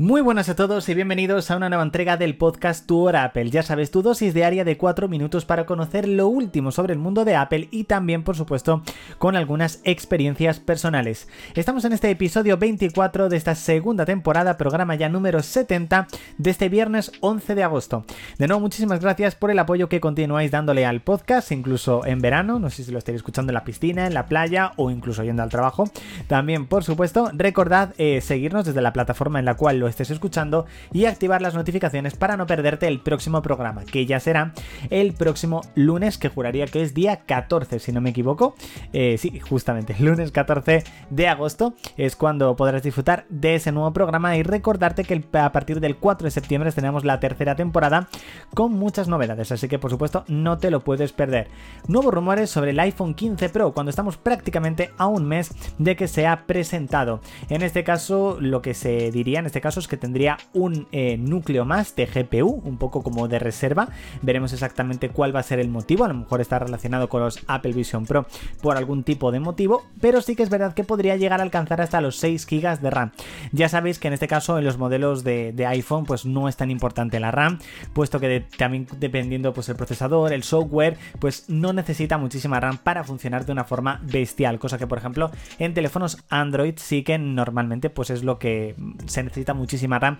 Muy buenas a todos y bienvenidos a una nueva entrega del podcast Tu Hora Apple. Ya sabes, tu dosis diaria de 4 minutos para conocer lo último sobre el mundo de Apple y también, por supuesto, con algunas experiencias personales. Estamos en este episodio 24 de esta segunda temporada, programa ya número 70 de este viernes 11 de agosto. De nuevo, muchísimas gracias por el apoyo que continuáis dándole al podcast, incluso en verano, no sé si lo estáis escuchando en la piscina, en la playa o incluso yendo al trabajo. También, por supuesto, recordad eh, seguirnos desde la plataforma en la cual lo estés escuchando y activar las notificaciones para no perderte el próximo programa, que ya será el próximo lunes, que juraría que es día 14, si no me equivoco. Eh, sí, justamente, lunes 14 de agosto es cuando podrás disfrutar de ese nuevo programa y recordarte que a partir del 4 de septiembre tenemos la tercera temporada con muchas novedades, así que por supuesto no te lo puedes perder. Nuevos rumores sobre el iPhone 15 Pro cuando estamos prácticamente a un mes de que se ha presentado. En este caso, lo que se diría en este caso es que tendría un eh, núcleo más de GPU, un poco como de reserva. Veremos exactamente cuál va a ser el motivo. A lo mejor está relacionado con los Apple Vision Pro por algún tipo de motivo, pero sí que es verdad que podría llegar a alcanzar hasta los 6 GB de RAM. Ya sabéis que en este caso en los modelos de, iPhone pues no es tan importante la RAM, puesto que también dependiendo pues el procesador, el software, pues no necesita muchísima RAM para funcionar de una forma bestial, cosa que por ejemplo en teléfonos Android sí que normalmente pues es lo que se necesita muchísimo RAM,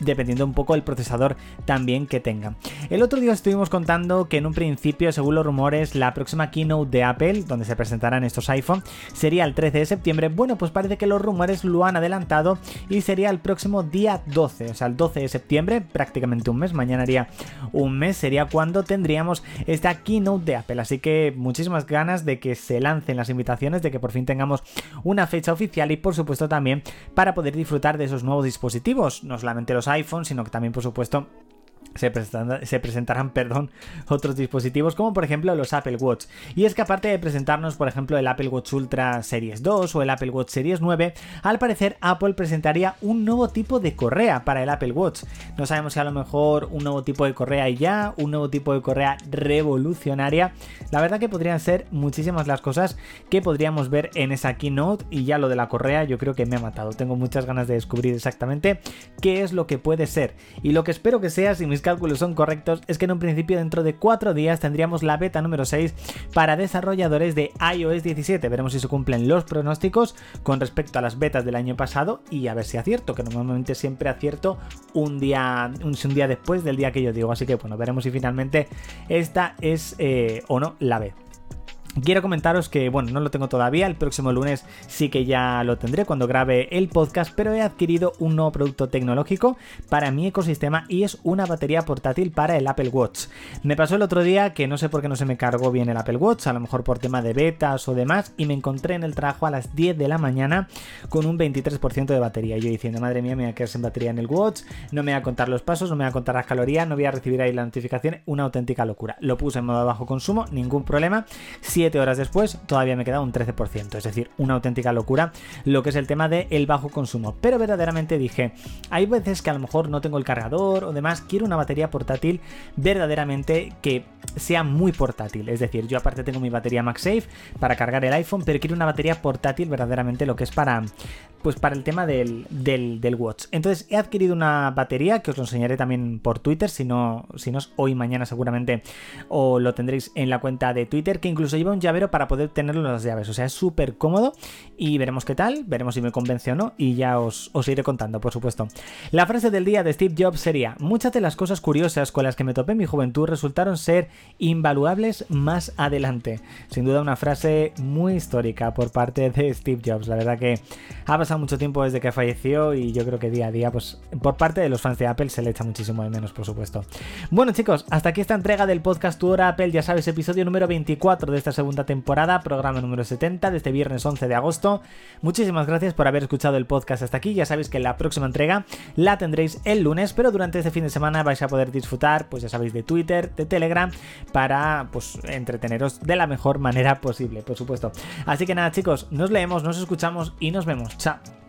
dependiendo un poco del procesador también que tenga. El otro día estuvimos contando que en un principio, según los rumores, la próxima keynote de Apple, donde se presentarán estos iPhone, sería el 13 de septiembre. Bueno, pues parece que los rumores lo han adelantado y sería el próximo día 12, o sea, el 12 de septiembre, prácticamente un mes, mañana haría un mes, sería cuando tendríamos esta keynote de Apple. Así que muchísimas ganas de que se lancen las invitaciones, de que por fin tengamos una fecha oficial y por supuesto también para poder disfrutar de esos nuevos dispositivos no solamente los iPhones, sino que también, por supuesto, se, presentarán perdón, otros dispositivos como por ejemplo los Apple Watch. Y es que aparte de presentarnos por ejemplo el Apple Watch Ultra Series 2 o el Apple Watch Series 9, al parecer Apple presentaría un nuevo tipo de correa para el Apple Watch. No sabemos si a lo mejor un nuevo tipo de correa y ya, un nuevo tipo de correa revolucionaria. La verdad que podrían ser muchísimas las cosas que podríamos ver en esa keynote y ya lo de la correa yo creo que me ha matado. Tengo muchas ganas de descubrir exactamente qué es lo que puede ser. Y lo que espero que sea, si mis cálculos son correctos, es que en un principio dentro de 4 días tendríamos la beta número 6 para desarrolladores de iOS 17. Veremos si se cumplen los pronósticos con respecto a las betas del año pasado y a ver si acierto, que normalmente siempre acierto un día, un, día después del día que yo digo. Así que bueno, veremos si finalmente esta es eh, o no la B. Quiero comentaros que, bueno, no lo tengo todavía, el próximo lunes sí que ya lo tendré cuando grabe el podcast, pero he adquirido un nuevo producto tecnológico para mi ecosistema y es una batería portátil para el Apple Watch. Me pasó el otro día que no sé por qué no se me cargó bien el Apple Watch, a lo mejor por tema de betas o demás, y me encontré en el trabajo a las 10 de la mañana con un 23% de batería. Yo diciendo, madre mía, me voy a quedar sin batería en el Watch, no me voy a contar los pasos, no me voy a contar las calorías, no voy a recibir ahí la notificación, una auténtica locura. Lo puse en modo bajo consumo, ningún problema. 7 horas después todavía me queda un 13%, es decir, una auténtica locura lo que es el tema del el bajo consumo. Pero verdaderamente dije, hay veces que a lo mejor no tengo el cargador o demás, quiero una batería portátil verdaderamente que sea muy portátil. Es decir, yo aparte tengo mi batería MagSafe para cargar el iPhone, pero quiero una batería portátil verdaderamente lo que es para pues para el tema del, del, watch. Entonces he adquirido una batería que os lo enseñaré también por Twitter, si no, si no es hoy, mañana seguramente, o lo tendréis en la cuenta de Twitter, que incluso lleva llavero para poder tenerlo en las llaves. O sea, es súper cómodo y veremos qué tal, veremos si me convence o no y ya os, os iré contando, por supuesto. La frase del día de Steve Jobs sería, muchas de las cosas curiosas con las que me topé en mi juventud resultaron ser invaluables más adelante. Sin duda una frase muy histórica por parte de Steve Jobs. La verdad que ha pasado mucho tiempo desde que falleció y yo creo que día a día, pues por parte de los fans de Apple se le echa muchísimo de menos, por supuesto. Bueno chicos, hasta aquí esta entrega del podcast Tu Hora Apple, ya sabes, episodio número 24 de esta segunda temporada, programa número 70 de este viernes 11 de agosto. Muchísimas gracias por haber escuchado el podcast hasta aquí, ya sabéis que la próxima entrega la tendréis el lunes, pero durante este fin de semana vais a poder disfrutar, pues ya sabéis, de Twitter, de Telegram, para pues entreteneros de la mejor manera posible, por supuesto. Así que nada chicos, nos leemos, nos escuchamos y nos vemos. Chao.